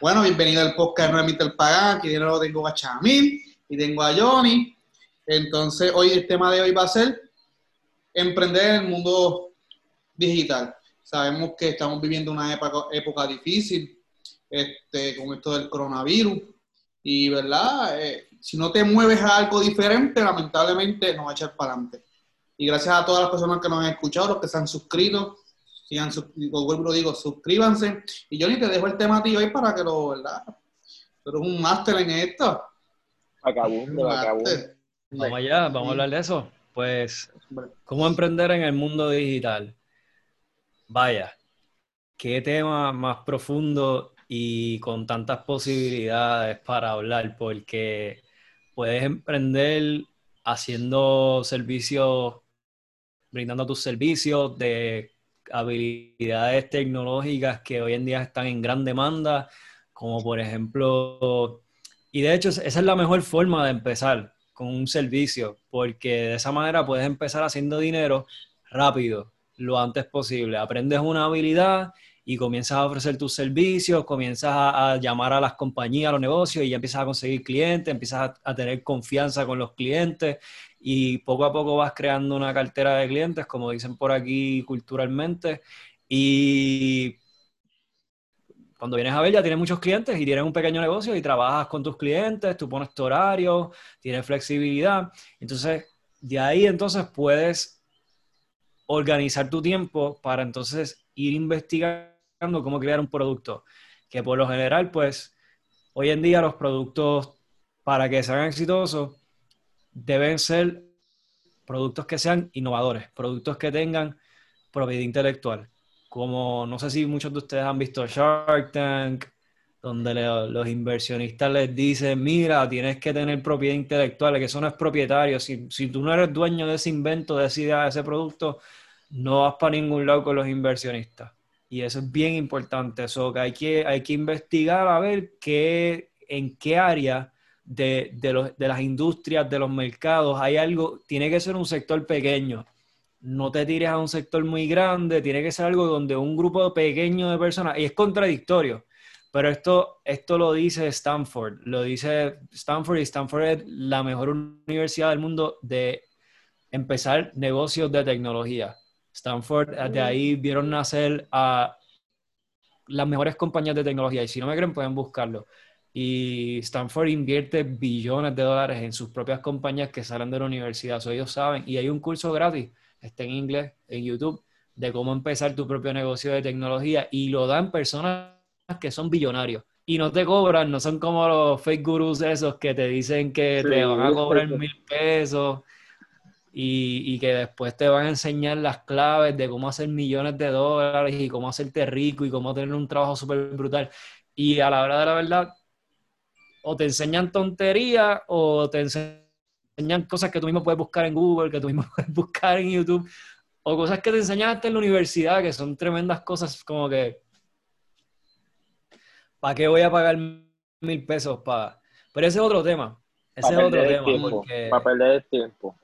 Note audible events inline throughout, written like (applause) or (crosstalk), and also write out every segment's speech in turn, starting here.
Bueno, bienvenido al podcast de Mr. Pagán. Aquí yo tengo a Chamil y tengo a Johnny. Entonces, hoy el tema de hoy va a ser emprender en el mundo digital. Sabemos que estamos viviendo una época, época difícil este, con esto del coronavirus. Y, ¿verdad? Eh, si no te mueves a algo diferente, lamentablemente no va a echar para adelante. Y gracias a todas las personas que nos han escuchado, los que se han suscrito, sigan, vuelvo digo, suscríbanse. Y Johnny, te dejo el tema a ti hoy para que lo, ¿verdad? Tú eres un máster en esto. Acabó, acabó. Vamos allá, vamos a hablar de eso. Pues, ¿cómo emprender en el mundo digital? Vaya, qué tema más profundo y con tantas posibilidades para hablar, porque puedes emprender haciendo servicios, brindando tus servicios de habilidades tecnológicas que hoy en día están en gran demanda, como por ejemplo, y de hecho esa es la mejor forma de empezar con un servicio, porque de esa manera puedes empezar haciendo dinero rápido, lo antes posible. Aprendes una habilidad y comienzas a ofrecer tus servicios, comienzas a, llamar a las compañías, a los negocios y ya empiezas a conseguir clientes, empiezas a, a, tener confianza con los clientes y poco a poco vas creando una cartera de clientes, como dicen por aquí culturalmente, y cuando vienes a ver ya tienes muchos clientes y tienes un pequeño negocio y trabajas con tus clientes, tú pones tu horario, tienes flexibilidad, entonces de ahí entonces puedes organizar tu tiempo para entonces ir investigando cómo crear un producto, que por lo general pues hoy en día los productos para que sean exitosos deben ser productos que sean innovadores, productos que tengan propiedad intelectual. Como no sé si muchos de ustedes han visto Shark Tank, donde los inversionistas les dicen, mira, tienes que tener propiedad intelectual, que eso no es propietario. Si, si tú no eres dueño de ese invento, de esa idea, de ese producto, no vas para ningún lado con los inversionistas. Y eso es bien importante. Eso que hay que, hay que investigar a ver qué, en qué área de, de, las industrias, de los mercados, hay algo, tiene que ser un sector pequeño. No te tires a un sector muy grande, tiene que ser algo donde un grupo pequeño de personas, y es contradictorio, pero esto, esto lo dice Stanford, lo dice Stanford y Stanford es la mejor universidad del mundo de empezar negocios de tecnología. Stanford, de ahí vieron nacer a las mejores compañías de tecnología y si no me creen pueden buscarlo y Stanford invierte billones de dólares en sus propias compañías que salen de la universidad, eso ellos saben. Y hay un curso gratis, está en inglés, en YouTube, de cómo empezar tu propio negocio de tecnología y lo dan personas que son billonarios. Y no te cobran, no son como los fake gurus esos que te dicen que te van a cobrar mil pesos y, y, que después te van a enseñar las claves de cómo hacer millones de dólares y cómo hacerte rico y cómo tener un trabajo súper brutal. Y a la hora de la verdad, o te enseñan tonterías o te enseñan cosas que tú mismo puedes buscar en Google, que tú mismo (laughs) puedes buscar en YouTube, o cosas que te enseñaste en la universidad, que son tremendas cosas como que, ¿para qué voy a pagar mil pesos para...? Pero ese es otro tema. Ese es otro tema. Porque... Para perder el tiempo.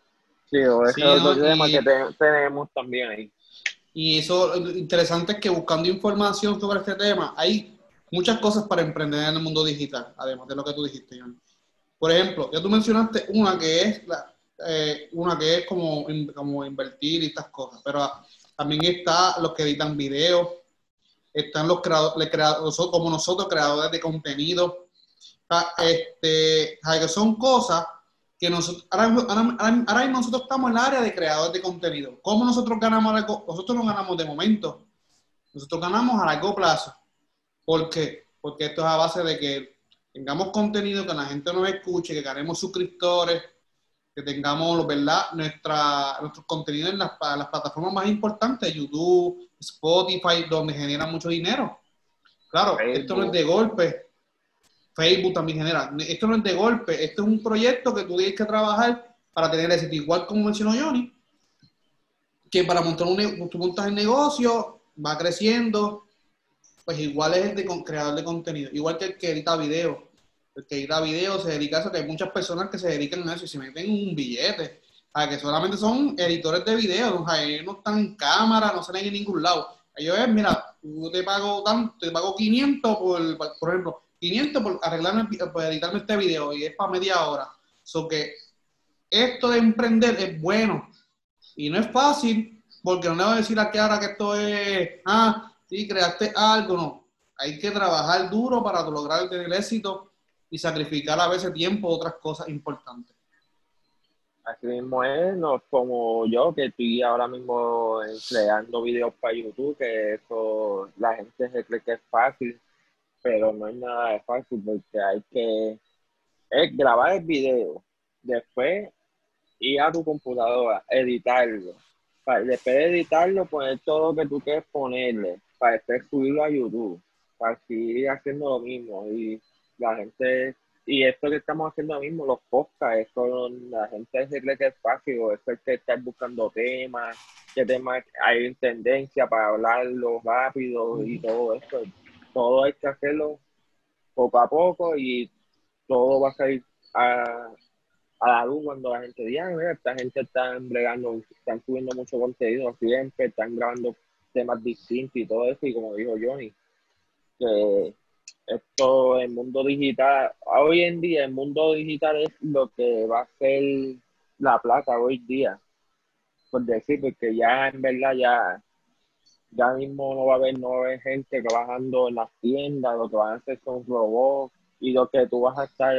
Sí, o ese es otro tema que tenemos también ahí. Y eso, lo interesante es que buscando información sobre este tema, hay muchas cosas para emprender en el mundo digital, además de lo que tú dijiste, John. Por ejemplo, ya tú mencionaste una que es la, eh, una que es como, como invertir y estas cosas, pero también está los que editan videos, están los creadores, como nosotros, creadores de contenido, este, que son cosas que nosotros, ahora, ahora, mismo nosotros estamos en el área de creadores de contenido. ¿Cómo nosotros ganamos? Nosotros no ganamos de momento, nosotros ganamos a largo plazo. ¿Por qué? Porque esto es a base de que tengamos contenido, que la gente nos escuche, que ganemos suscriptores, que tengamos, ¿verdad? Nuestra, nuestros contenidos en las, las plataformas más importantes, YouTube, Spotify, donde generan mucho dinero. Claro, esto no es de golpe. Facebook también genera. Esto no es de golpe. Esto es un proyecto que tú tienes que trabajar para tener éxito. Igual como mencionó Johnny, que para montar un, tú montas el negocio, va creciendo, pues igual es el de creador de contenido, igual que el que edita video. El que edita video se dedica a eso, que hay muchas personas que se dedican a eso y se meten un billete. A que solamente son editores de video, ellos no están en cámara, no salen en ningún lado. Ellos es, mira, yo te pago tanto, te pago 500 por, por ejemplo, 500 por arreglarme, por editarme este video y es para media hora. So que esto de emprender es bueno y no es fácil porque no le voy a decir a que ahora que esto es, ah, sí, creaste algo, no. Hay que trabajar duro para lograr tener éxito y sacrificar a veces tiempo otras cosas importantes. Así mismo es, no como yo que estoy ahora mismo creando videos para YouTube, que eso la gente se cree que es fácil, pero no es nada de fácil porque hay que grabar el video, después ir a tu computadora, editarlo, después de editarlo poner todo lo que tú quieres ponerle, para después subirlo a YouTube, para seguir haciendo lo mismo y la gente y esto que estamos haciendo ahora mismo, los podcasts, con la gente se cree que es fácil, o es que estar buscando temas, qué temas hay en tendencia para hablarlo rápido y todo esto. Todo hay que hacerlo poco a poco y todo va a salir a, a la luz cuando la gente diga, mira, esta gente está bregando, están subiendo mucho contenido siempre, están grabando temas distintos y todo eso, y como dijo Johnny, que esto, el mundo digital, hoy en día el mundo digital es lo que va a ser la plata hoy día, por decir, porque ya en verdad ya, ya mismo no va a haber, no gente trabajando en las tiendas, lo que van a hacer son robots y lo que tú vas a estar,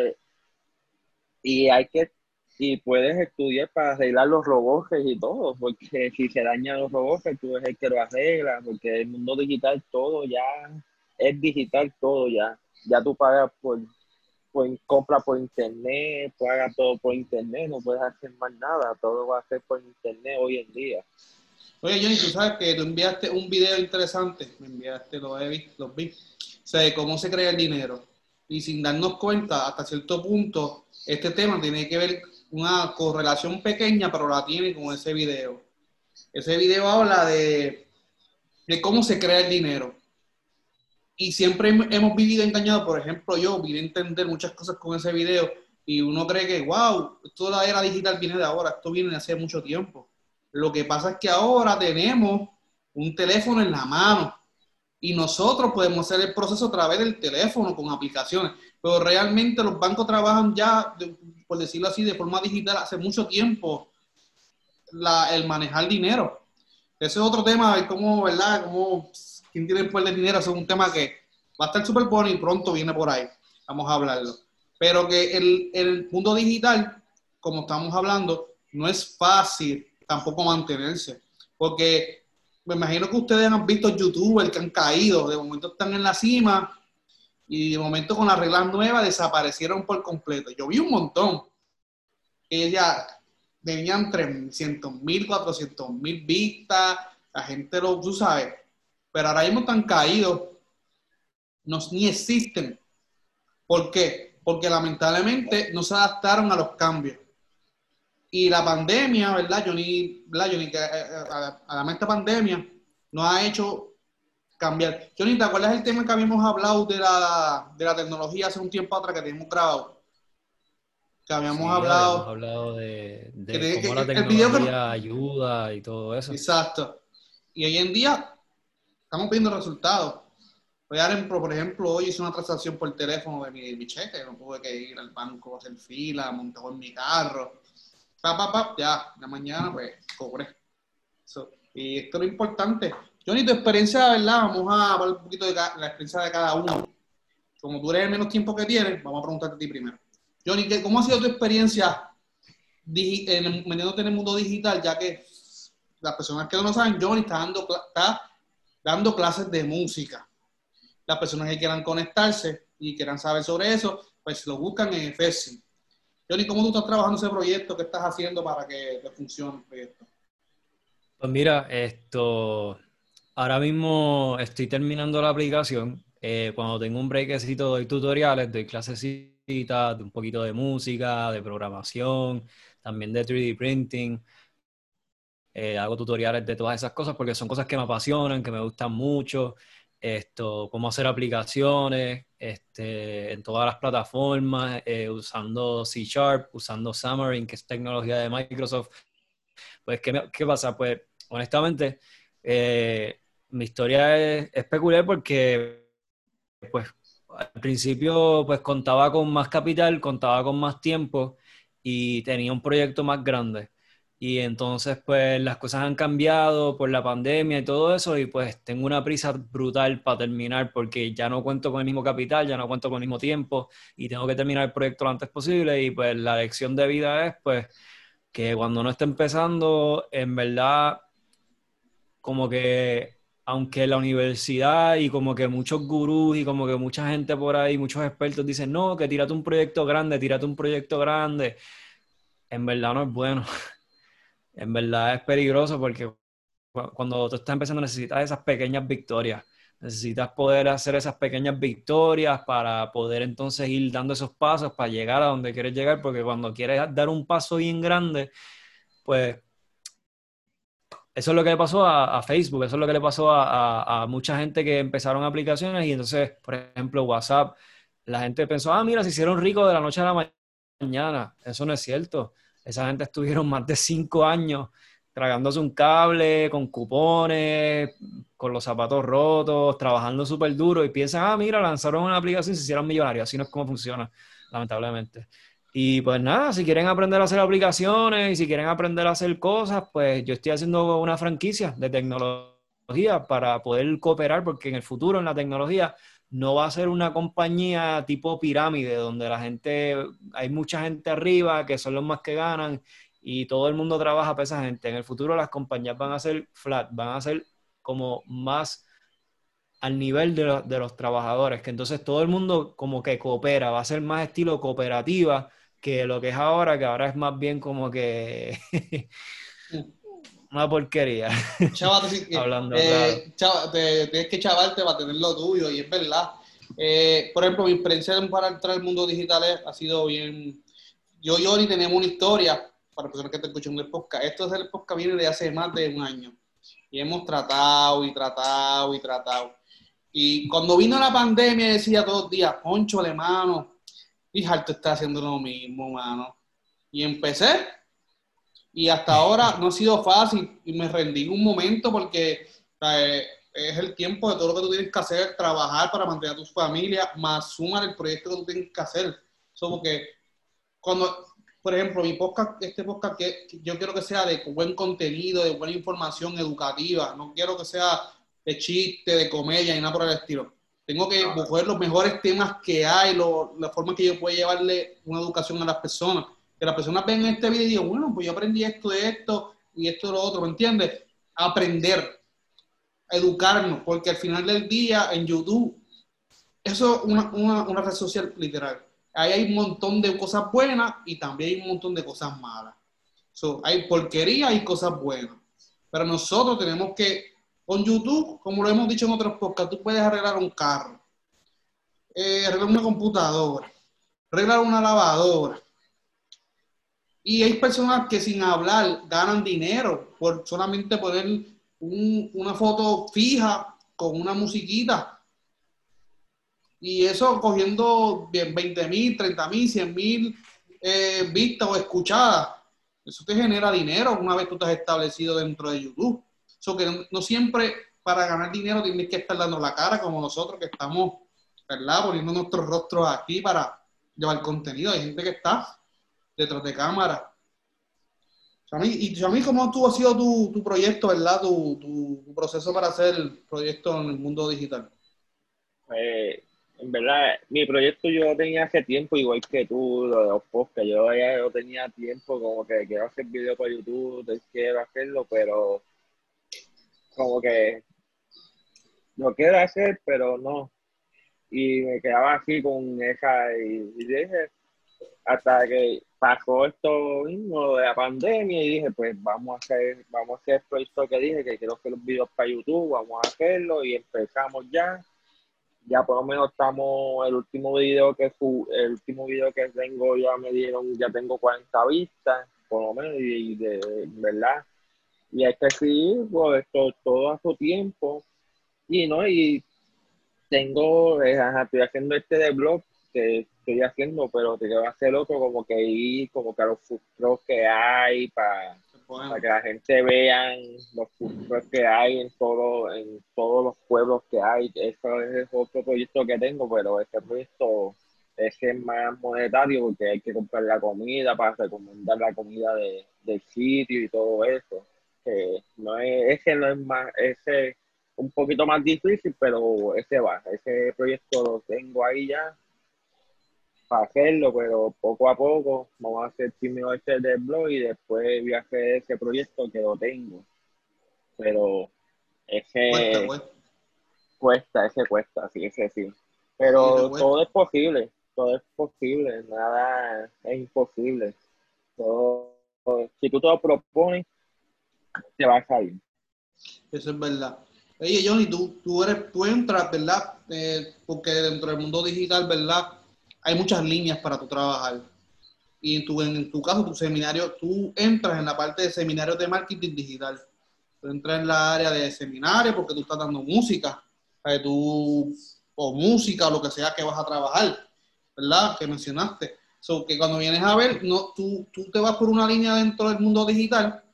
y hay que, y puedes estudiar para arreglar los robots y todo, porque (laughs) si se dañan los robots, tú eres el que lo arregla, porque el mundo digital todo ya es digital todo ya. Ya tú pagas por, por compra por internet, pagas todo por internet, no puedes hacer más nada, todo va a ser por internet hoy en día. Oye, Johnny, tú sabes que tú enviaste un video interesante, me enviaste, los, vi, los vi, o sea, de cómo se crea el dinero. Y sin darnos cuenta, hasta cierto punto, este tema tiene que ver una correlación pequeña, pero la tiene con ese video. Ese video habla de, de cómo se crea el dinero y siempre hemos vivido engañados, por ejemplo, yo vine a entender muchas cosas con ese video y uno cree que, wow, toda la era digital viene de ahora, esto viene de hace mucho tiempo. Lo que pasa es que ahora tenemos un teléfono en la mano y nosotros podemos hacer el proceso a través del teléfono con aplicaciones, pero realmente los bancos trabajan ya, por decirlo así, de forma digital hace mucho tiempo la, el manejar dinero. Ese es otro tema, cómo, ¿verdad? Cómo quién tiene el poder de dinero, es un tema que va a estar súper bueno y pronto viene por ahí. Vamos a hablarlo. Pero que el, el mundo digital, como estamos hablando, no es fácil tampoco mantenerse. Porque me imagino que ustedes han visto youtubers que han caído, de momento están en la cima y de momento con las reglas nuevas desaparecieron por completo. Yo vi un montón. Ella venían 300 mil, 400 mil vistas, la gente lo, tú sabes, pero ahora mismo están caídos, no, ni existen. ¿Por qué? Porque lamentablemente no se adaptaron a los cambios. Y la pandemia, ¿verdad, Johnny? ¿verdad, Johnny? Que, eh, eh, además esta pandemia nos ha hecho cambiar. Johnny, ¿te acuerdas el tema que habíamos hablado de la, de la tecnología hace un tiempo atrás que teníamos grabado? Que habíamos hablado. Habíamos hablado de, de cómo la tecnología ayuda y todo eso. Exacto. Y hoy en día estamos viendo resultados. Voy a dar, por ejemplo, hoy hice una transacción por teléfono de mi, cheque, no tuve que ir al banco a hacer fila, montado en mi carro. Pa, pa, pa, ya, la mañana pues cobré. y esto es lo importante. Johnny, tu experiencia, ¿verdad? Vamos a hablar un poquito de la experiencia de cada uno. Como tú eres el menos tiempo que tienes, vamos a preguntarte a ti primero. Johnny, ¿cómo ha sido tu experiencia metiéndote en el mundo digital? Ya que las personas que no lo saben, Johnny está dando, está dando clases de música. Las personas que quieran conectarse y quieran saber sobre eso, pues lo buscan en FESI. Johnny, ¿cómo tú estás trabajando ese proyecto? ¿Qué estás haciendo para que funcione el proyecto? Pues mira, esto, ahora mismo estoy terminando la aplicación. Eh, cuando tengo un breakcito doy tutoriales, doy clasecitas un poquito de música, de programación, también de 3D printing. Eh, hago tutoriales de todas esas cosas porque son cosas que me apasionan, que me gustan mucho. Esto, cómo hacer aplicaciones este, en todas las plataformas, eh, usando C Sharp, usando Xamarin, que es tecnología de Microsoft. Pues, ¿qué, qué pasa? Pues, honestamente, eh, mi historia es, peculiar porque, pues, al principio, pues, contaba con más capital, contaba con más tiempo y tenía un proyecto más grande. Y entonces, pues, las cosas han cambiado por la pandemia y todo eso y, pues, tengo una prisa brutal para terminar porque ya no cuento con el mismo capital, ya no cuento con el mismo tiempo y tengo que terminar el proyecto lo antes posible y, pues, la lección de vida es, pues, que cuando no esté empezando, en verdad, como que aunque la universidad y como que muchos gurús y como que mucha gente por ahí, muchos expertos dicen, no, que tírate un proyecto grande, tírate un proyecto grande, en verdad no es bueno. (laughs) en verdad es peligroso porque cuando tú estás empezando necesitas esas pequeñas victorias. Necesitas poder hacer esas pequeñas victorias para poder entonces ir dando esos pasos para llegar a donde quieres llegar, porque cuando quieres dar un paso bien grande, pues eso es lo que le pasó a, Facebook, eso es lo que le pasó a, mucha gente que empezaron aplicaciones y entonces, por ejemplo, WhatsApp, la gente pensó, ah, mira, se hicieron ricos de la noche a la mañana. Eso no es cierto. Esa gente estuvieron más de cinco años tragándose un cable, con cupones, con los zapatos rotos, trabajando súper duro y piensan, ah, mira, lanzaron una aplicación y se hicieron millonarios. Así no es como funciona, lamentablemente. Y pues nada, si quieren aprender a hacer aplicaciones y si quieren aprender a hacer cosas, pues yo estoy haciendo una franquicia de tecnología para poder cooperar, porque en el futuro en la tecnología no va a ser una compañía tipo pirámide, donde la gente, hay mucha gente arriba que son los más que ganan y todo el mundo trabaja para esa gente. En el futuro las compañías van a ser flat, van a ser como más al nivel de, de los trabajadores, que entonces todo el mundo como que coopera, va a ser más estilo cooperativa que lo que es ahora, que ahora es más bien como que (laughs) una porquería. Chaval, (laughs) Hablando, eh, tienes que chavarte para tener lo tuyo, y es verdad. Eh, por ejemplo, mi experiencia para entrar al mundo digital ha sido bien. Yo y Ori tenemos una historia, para personas que te escuchan el podcast. Esto es el podcast viene de hace más de un año. Y hemos tratado y tratado y tratado. Y cuando vino la pandemia decía todos los días, poncho, mano, y Harto está haciendo lo mismo, mano. Y empecé. Y hasta ahora no ha sido fácil. Y me rendí un momento porque es el tiempo de todo lo que tú tienes que hacer, trabajar para mantener a tu familia, más sumar el proyecto que tú tienes que hacer. Somos que cuando, por ejemplo, mi podcast, este podcast que, yo quiero que sea de buen contenido, de buena información educativa. No quiero que sea de chiste, de comedia y nada por el estilo tengo que buscar los mejores temas que hay, la forma que yo puedo llevarle una educación a las personas. Que las personas ven este video y digan, bueno, pues yo aprendí esto de esto y esto de lo otro, ¿me entiendes? Aprender, educarnos, porque al final del día en YouTube, eso es una, una, red social literal. Ahí hay un montón de cosas buenas y también hay un montón de cosas malas. hay porquería y cosas buenas. Pero nosotros tenemos que con YouTube, como lo hemos dicho en otros podcasts, tú puedes arreglar un carro, eh, arreglar una computadora, arreglar una lavadora. Y hay personas que sin hablar ganan dinero por solamente poner una foto fija con una musiquita. Y eso cogiendo 20 mil, 30 mil, 100 mil eh, vistas o escuchadas. Eso te genera dinero una vez tú has establecido dentro de YouTube que no, siempre para ganar dinero tienes que estar dando la cara como nosotros que estamos, ¿verdad? Poniendo nuestros rostros aquí para llevar contenido. Hay gente que está detrás de cámara. y a mí, ¿cómo tú ha sido tu, tu proyecto, verdad? Tu, tu, proceso para hacer el proyecto en el mundo digital. Pues, en verdad, mi proyecto yo tenía hace tiempo, igual que tú, lo de los podcasts. Yo ya yo tenía tiempo, como que quiero hacer video para YouTube, quiero hacerlo, pero como que lo quiero hacer, pero no. Y me quedaba así con esa, y, dije, hasta que pasó esto mismo de la pandemia, y dije, pues vamos a hacer, vamos a hacer el proyecto que dije, que quiero hacer los videos para YouTube, vamos a hacerlo, y empezamos ya. Ya por lo menos estamos, el último video que el último video que tengo ya me dieron, ya tengo 40 vistas, por lo menos, y, de verdad y hay que seguir pues, todo, a su tiempo. Y no, y tengo, eh, estoy haciendo este de blog que estoy haciendo, pero te quiero hacer otro como que ir, como que a los futuros que hay para para que la gente vea los puntos que hay en, todo, en todos los pueblos que hay. Eso es otro proyecto que tengo, pero este proyecto es más monetario porque hay que comprar la comida para recomendar la comida de, del sitio y todo eso. No es, ese no es más, ese un poquito más difícil, pero ese va, ese proyecto lo tengo ahí ya para hacerlo, pero poco a poco vamos a hacer primero este del blog y después voy a hacer ese proyecto que lo tengo. Pero ese cuesta, ese cuesta, sí, ese sí. Pero todo es posible, todo es posible, nada es imposible. Todo, si tú te lo propones, te va a salir. Eso es verdad. Oye, Johnny, tú, tú, eres, tú entras, ¿verdad? Eh, porque dentro del mundo digital, ¿verdad? Hay muchas líneas para tu trabajar. Y en tu, en tu caso, tu seminario, tú entras en la parte de seminarios de marketing digital. Tú entras en la área de seminario porque tú estás dando música, tú, o música o lo que sea que vas a trabajar, ¿verdad? Que mencionaste. So, que cuando vienes a ver, no, tú, tú te vas por una línea dentro del mundo digital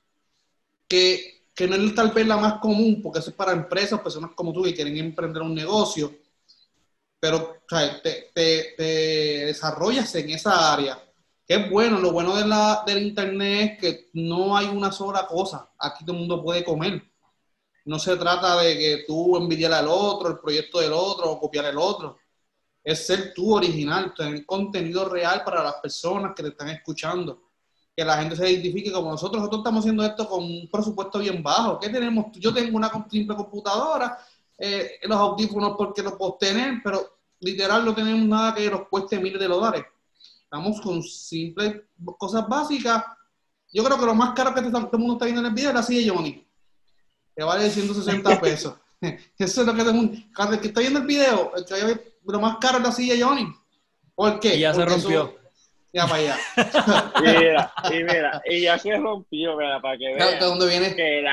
que que no es tal vez la más común, porque eso es para empresas, personas como tú que quieren emprender un negocio, pero te, desarrollas en esa área. Que es bueno, lo bueno de la, del Internet es que no hay una sola cosa, aquí todo el mundo puede comer. No se trata de que tú envidiar al otro, el proyecto del otro o copiar el otro. Es ser tú original, tener contenido real para las personas que te están escuchando que la gente se identifique como nosotros. Nosotros estamos haciendo esto con un presupuesto bien bajo. ¿Qué tenemos? Yo tengo una simple computadora, eh, los audífonos porque los puedo tener, pero literal no tenemos nada que nos cueste miles de dólares. Estamos con simples cosas básicas. Yo creo que lo más caro que todo el mundo está viendo en el video es la silla Johnny, que vale 160 (laughs) pesos. (laughs) Eso es lo que. Cada que está viendo el video, lo más caro es la silla Johnny. ¿Por qué? Y ya se rompió. Ya para allá. y mira, y mira, y ya se rompió, para que vean. ¿De dónde viene? Que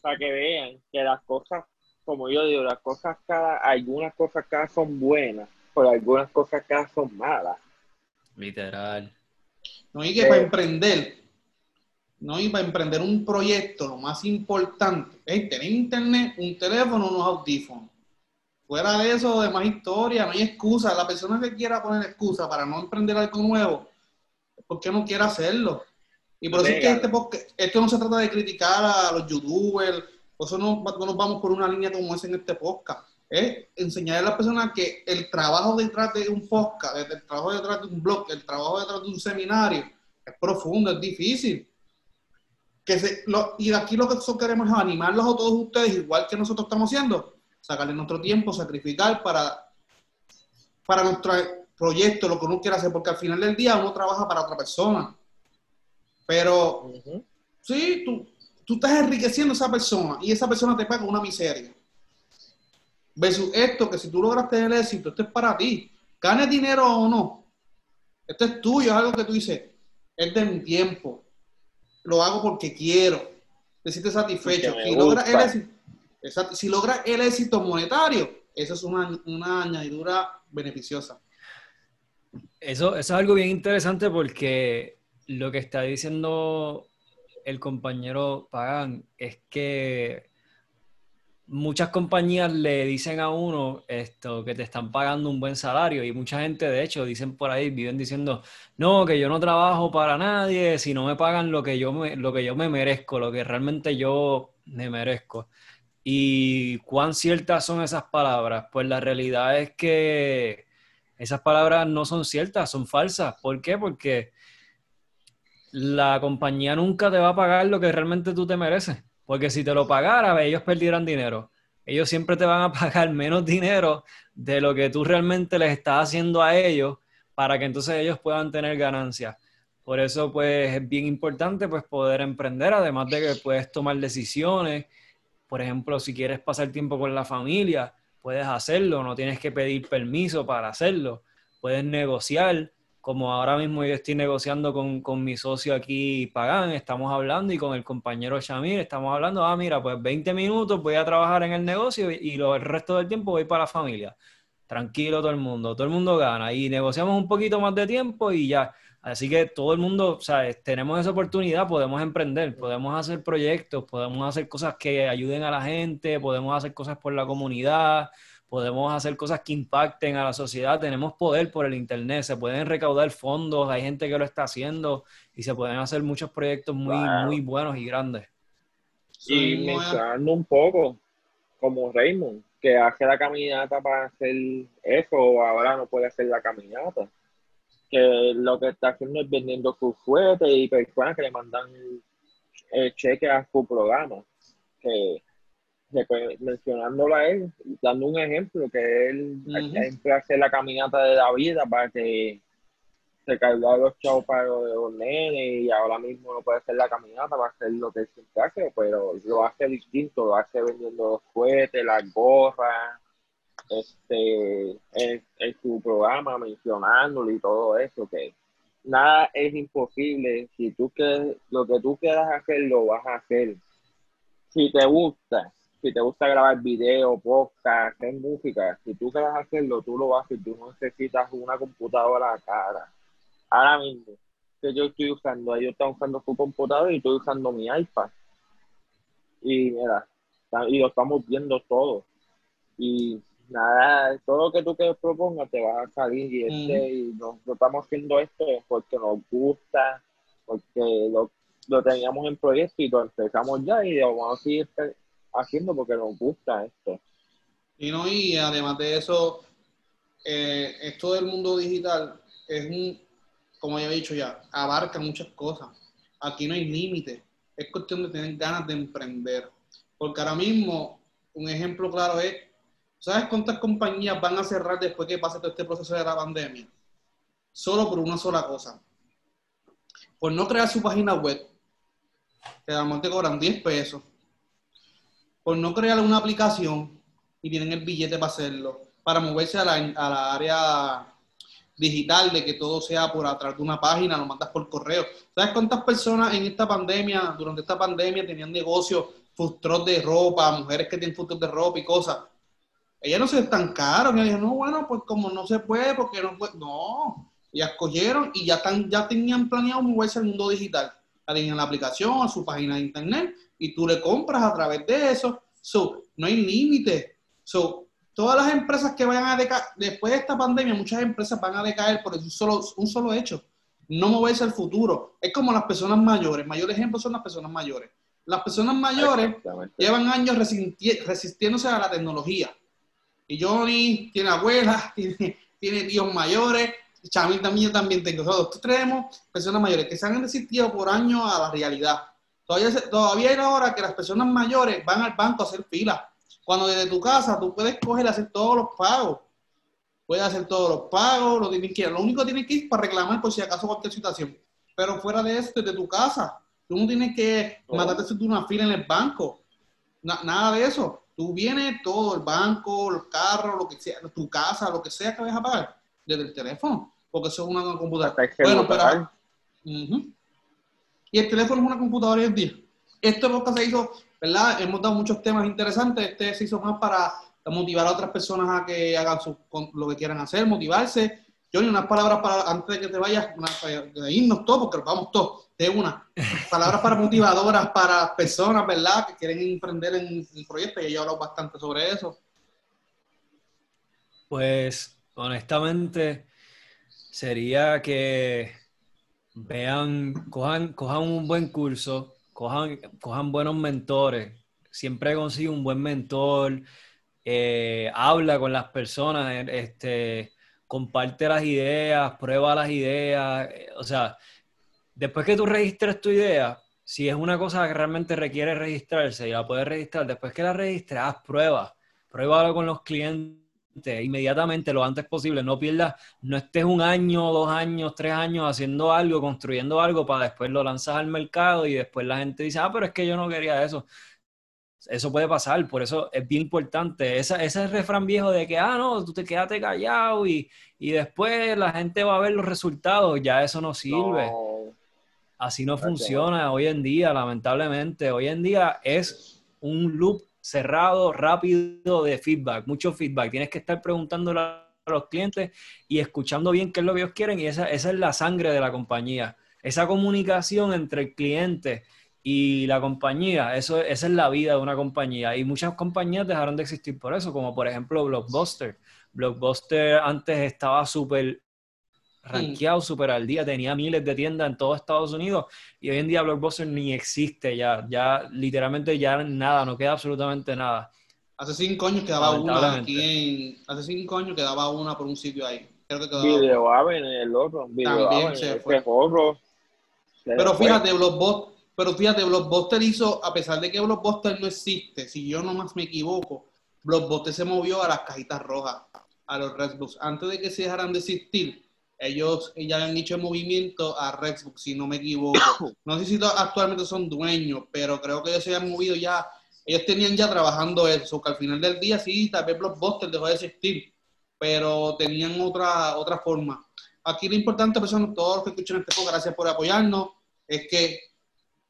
Para que vean que las cosas, como yo digo, las cosas cada, algunas cosas cada son buenas, pero algunas cosas cada son malas. Literal. No, y que para emprender, no, y para emprender un proyecto, lo más importante es tener internet, un teléfono, unos audífonos. Fuera de eso, de más historia, no hay excusa. La persona que quiera poner excusa para no emprender algo nuevo, ¿por qué no quiere hacerlo? Y por eso es que este esto no se trata de criticar a los youtubers, por eso no, nos vamos por una línea como es en este podcast. Es enseñar a las personas que el trabajo detrás de un podcast, el trabajo detrás de un blog, el trabajo detrás de un seminario, es profundo, es difícil. Que se, y de aquí lo que queremos es animarlos a todos ustedes, igual que nosotros estamos haciendo, sacarle nuestro tiempo, sacrificar para, para nuestro proyecto, lo que uno quiera hacer, porque al final del día uno trabaja para otra persona. Pero, sí, tú, tú estás enriqueciendo a esa persona y esa persona te paga una miseria. Versus esto, que si tú lograste el éxito, esto es para ti. Ganes dinero o no, esto es tuyo, es algo que tú dices, es de mi tiempo. Lo hago porque quiero. Te sientes satisfecho. Y logras el éxito si logra el éxito monetario, eso es una, añadidura beneficiosa. Eso, eso, es algo bien interesante porque lo que está diciendo el compañero Pagan es que muchas compañías le dicen a uno esto que te están pagando un buen salario y mucha gente de hecho dicen por ahí viven diciendo no que yo no trabajo para nadie si no me pagan lo que yo me, lo que yo me merezco lo que realmente yo me merezco ¿Y cuán ciertas son esas palabras? Pues la realidad es que esas palabras no son ciertas, son falsas. ¿Por qué? Porque la compañía nunca te va a pagar lo que realmente tú te mereces. Porque si te lo pagara, ellos perdieran dinero. Ellos siempre te van a (laughs) pagar menos dinero de lo que tú realmente les estás haciendo a ellos para que entonces ellos puedan tener ganancias. Por eso, pues, es bien importante pues, poder emprender, además de que puedes tomar decisiones por ejemplo, si quieres pasar tiempo con la familia, puedes hacerlo, no tienes que pedir permiso para hacerlo. Puedes negociar, como ahora mismo yo estoy negociando con, mi socio aquí, Pagán, estamos hablando, y con el compañero Shamir, estamos hablando, ah, mira, pues 20 minutos voy a trabajar en el negocio y, lo, el resto del tiempo voy para la familia. tranquilo todo el mundo, todo el mundo gana y negociamos un poquito más de tiempo y ya. Así que todo el mundo, o sea, tenemos esa oportunidad, podemos emprender, podemos hacer proyectos, podemos hacer cosas que ayuden a la gente, podemos hacer cosas por la comunidad, podemos hacer cosas que impacten a la sociedad, tenemos poder por el Internet, se pueden recaudar fondos, hay gente que lo está haciendo y se pueden hacer muchos proyectos muy, muy buenos y grandes. Y mencionando un poco, como Raymond, que hace la caminata para hacer eso, ahora no puede hacer la caminata. Que lo que está haciendo es vendiendo sus suerte y personas que le mandan el cheque a su programa. Que, mencionándolo a él, dando un ejemplo, que él siempre hace la caminata de la vida para que se cargó los chavos para los nenes y ahora mismo no puede hacer la caminata, va a hacer lo que siempre hace, pero lo hace distinto, lo hace vendiendo los cohetes, las gorras, este, en, su programa mencionándolo y todo eso, que nada es imposible, si tú que lo que tú quieras hacer, lo vas a hacer. Si te gusta, si te gusta grabar video, podcast, hacer música, si tú quieres hacerlo, tú lo haces, tú no necesitas una computadora cara ahora mismo que yo estoy usando, ellos están usando su computador y estoy usando mi iPad. Y mira, y lo estamos viendo todo. Y nada, todo lo que tú que propongas te va a salir y, este, y nosotros estamos haciendo esto porque nos gusta, porque lo, lo teníamos en proyecto y lo empezamos ya y lo vamos a seguir haciendo porque nos gusta esto. Y no, y además de eso, eh, esto del mundo digital es un, como ya he dicho ya, abarca muchas cosas. Aquí no hay límite. Es cuestión de tener ganas de emprender. Porque ahora mismo, un ejemplo claro es, ¿sabes cuántas compañías van a cerrar después que pase todo este proceso de la pandemia? Solo por una sola cosa. Por no crear su página web, que además te cobran 10 pesos. Por no crear una aplicación y tienen el billete para hacerlo. Para moverse a la, área digital, de que todo sea por atrás de una página, lo mandas por correo. ¿Sabes cuántas personas en esta pandemia, durante esta pandemia, tenían negocios, frustros de ropa, mujeres que tienen frustros de ropa y cosas? Ellas no se estancaron, ellas dijeron, no, bueno, pues como no se puede, porque no puede, no, ellas cogieron y ya, están, ya tenían planeado moverse al mundo digital. Ya tenían la aplicación, a su página de internet, y tú le compras a través de eso. So, no hay límite. So, todas las empresas que vayan a decaer, después de esta pandemia, muchas empresas van a decaer por un solo, un solo hecho, no moverse al futuro. Es como las personas mayores, mayor ejemplo son las personas mayores. Las personas mayores llevan años resistiéndose a la tecnología. Y Johnny tiene abuelas, (laughs) tiene, tíos mayores, Chamil también, yo también tengo. Todos tenemos personas mayores que se han resistido por años a la realidad. Todavía, todavía hay hora que las personas mayores van al banco a hacer filas cuando desde tu casa tú puedes coger y hacer todos los pagos. Puedes hacer todos los pagos, lo, tienes que, lo único que tienes que ir para reclamar por si acaso cualquier situación. Pero fuera de eso, desde tu casa. Tú no tienes que oh. matarte si tú una fila en el banco. nada de eso. Tú vienes todo, el banco, los carros, lo que sea, tu casa, lo que sea que vayas a pagar, desde el teléfono. Porque eso es una computadora. Bueno, pero, Y el teléfono es una computadora hoy en día. Esto es lo que se hizo ¿verdad? Hemos dado muchos temas interesantes. Este se hizo más para motivar a otras personas a que hagan lo que quieran hacer, motivarse. Johnny, unas palabras para, antes de que te vayas, de irnos todos, porque vamos todos, de una. (laughs) Palabras para motivadoras, para personas, ¿verdad? Que quieren emprender en el proyecto, y yo he hablado bastante sobre eso. Pues, honestamente, sería que vean, cojan, cojan un buen curso, cojan, cojan buenos mentores. Siempre consigue un buen mentor, eh, habla con las personas, este, comparte las ideas, prueba las ideas. Eh, o sea, después que tú registres tu idea, si es una cosa que realmente requiere registrarse y la puedes registrar, después que la registres, haz pruebas. Pruébalo con los clientes inmediatamente, lo antes posible. No pierdas, no estés un año, dos años, tres años haciendo algo, construyendo algo para después lo lanzas al mercado y después la gente dice, ah, pero es que yo no quería eso. Eso puede pasar, por eso es bien importante. Esa, ese refrán viejo de que, ah, no, tú te quedaste callado y, y después la gente va a ver los resultados, ya eso no sirve. Así no funciona hoy en día, lamentablemente. Hoy en día es un loop cerrado, rápido de feedback, mucho feedback. Tienes que estar preguntándole a los clientes y escuchando bien qué es lo que ellos quieren y esa, esa es la sangre de la compañía. Esa comunicación entre el cliente y la compañía, eso, esa es la vida de una compañía. Y muchas compañías dejaron de existir por eso, como por ejemplo Blockbuster. Blockbuster antes estaba súper rankeado, súper al día, tenía miles de tiendas en todo Estados Unidos y hoy en día Blockbuster ni existe ya, ya literalmente ya nada, no queda absolutamente nada. Hace cinco años quedaba una aquí en, hace cinco años quedaba una por un sitio ahí. Creo que Video Aven, el otro, Video También se fue. Pero fíjate, Blockbuster, pero fíjate, Blockbuster hizo, a pesar de que Blockbuster no existe, si yo nomás me equivoco, Blockbuster se movió a las cajitas rojas, a los Redbox, antes de que se dejaran de existir ellos ya han hecho el movimiento a Redbox, si no me equivoco. (coughs) No sé si actualmente son dueños, pero creo que ellos se han movido ya. Ellos tenían ya trabajando eso, que al final del día sí, tal vez Blockbuster dejó de existir, pero tenían otra, otra forma. Aquí lo importante, personas, todos los que escuchan este podcast, gracias por apoyarnos, es que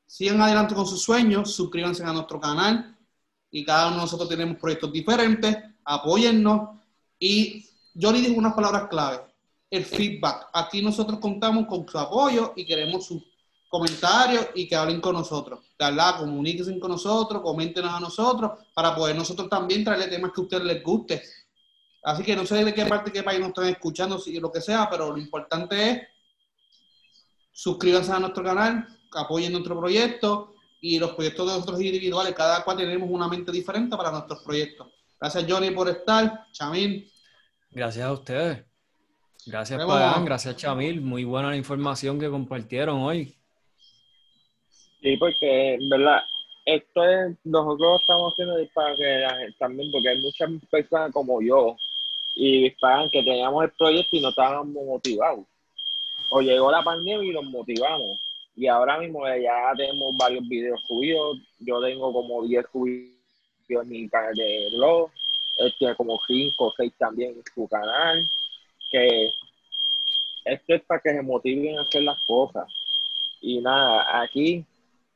sigan adelante con sus sueños, suscríbanse a nuestro canal y cada uno de nosotros tenemos proyectos diferentes, apóyennos y yo le digo unas palabras clave el feedback. Aquí nosotros contamos con su apoyo y queremos sus comentarios y que hablen con nosotros. ¿verdad? Comuníquense con nosotros, coméntenos a nosotros para poder nosotros también traerle temas que a ustedes les guste. Así que no sé de qué parte, qué país nos están escuchando, si lo que sea, pero lo importante es suscríbanse a nuestro canal, apoyen nuestro proyecto y los proyectos de nosotros individuales. Cada cual tenemos una mente diferente para nuestros proyectos. Gracias, Johnny, por estar. Chamín. Gracias a ustedes. Gracias, Pagán. Gracias, Chamil. Muy buena la información que compartieron hoy. Sí, porque, en verdad, esto es, nosotros estamos haciendo para que la gente también, porque hay muchas personas como yo y pagan que teníamos el proyecto y no estábamos motivados. O llegó la pandemia y nos motivamos. Y ahora mismo ya tenemos varios videos subidos. Yo tengo como 10 subidos en mi canal de blog. Este, como 5 o 6 también en su canal que esto es para que se motiven a hacer las cosas. Y nada, aquí,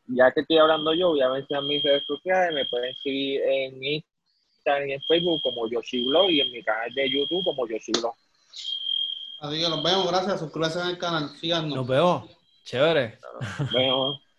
ya que estoy hablando yo, voy a mencionar mis redes sociales, me pueden seguir en Instagram y en Facebook como Yoshi Blog y en mi canal de YouTube como Yoshi Blog. Así que nos vemos, gracias, suscríbanse al canal, síganos. Nos vemos, chévere. Vemos.